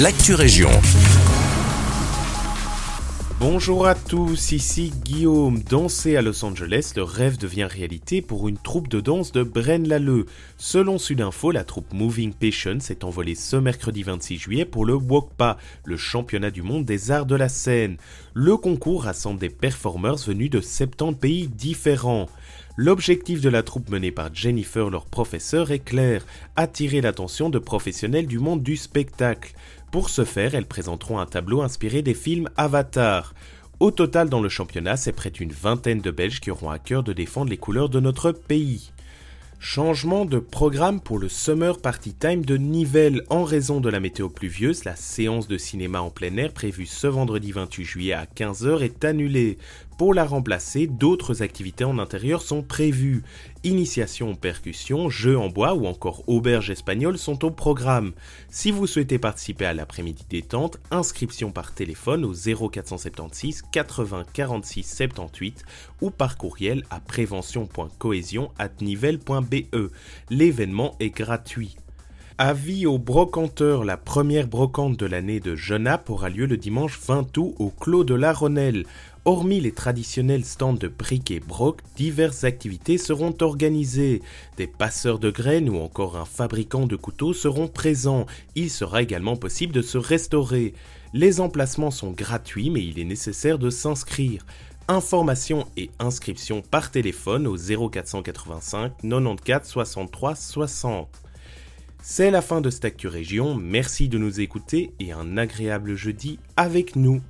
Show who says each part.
Speaker 1: l'actu région.
Speaker 2: Bonjour à tous, ici Guillaume. Danser à Los Angeles, le rêve devient réalité pour une troupe de danse de Braine-l'Alleud. Selon Sudinfo, la troupe Moving Passion s'est envolée ce mercredi 26 juillet pour le WOKPA, le championnat du monde des arts de la scène. Le concours rassemble des performers venus de 70 pays différents. L'objectif de la troupe menée par Jennifer, leur professeur, est clair, attirer l'attention de professionnels du monde du spectacle. Pour ce faire, elles présenteront un tableau inspiré des films Avatar. Au total, dans le championnat, c'est près d'une vingtaine de Belges qui auront à cœur de défendre les couleurs de notre pays. Changement de programme pour le Summer Party Time de Nivelles. En raison de la météo pluvieuse, la séance de cinéma en plein air prévue ce vendredi 28 juillet à 15h est annulée. Pour la remplacer, d'autres activités en intérieur sont prévues. Initiation percussion, jeux en bois ou encore auberge espagnole sont au programme. Si vous souhaitez participer à l'après-midi détente, inscription par téléphone au 0476 80 46 78 ou par courriel à prévention.cohésion@nivelle.be. L'événement est gratuit. Avis aux brocanteurs, la première brocante de l'année de Genappe aura lieu le dimanche 20 août au Clos de la Ronnelle. Hormis les traditionnels stands de briques et broc, diverses activités seront organisées. Des passeurs de graines ou encore un fabricant de couteaux seront présents. Il sera également possible de se restaurer. Les emplacements sont gratuits mais il est nécessaire de s'inscrire. Informations et inscriptions par téléphone au 0485 94 63 60. C'est la fin de cette merci de nous écouter et un agréable jeudi avec nous.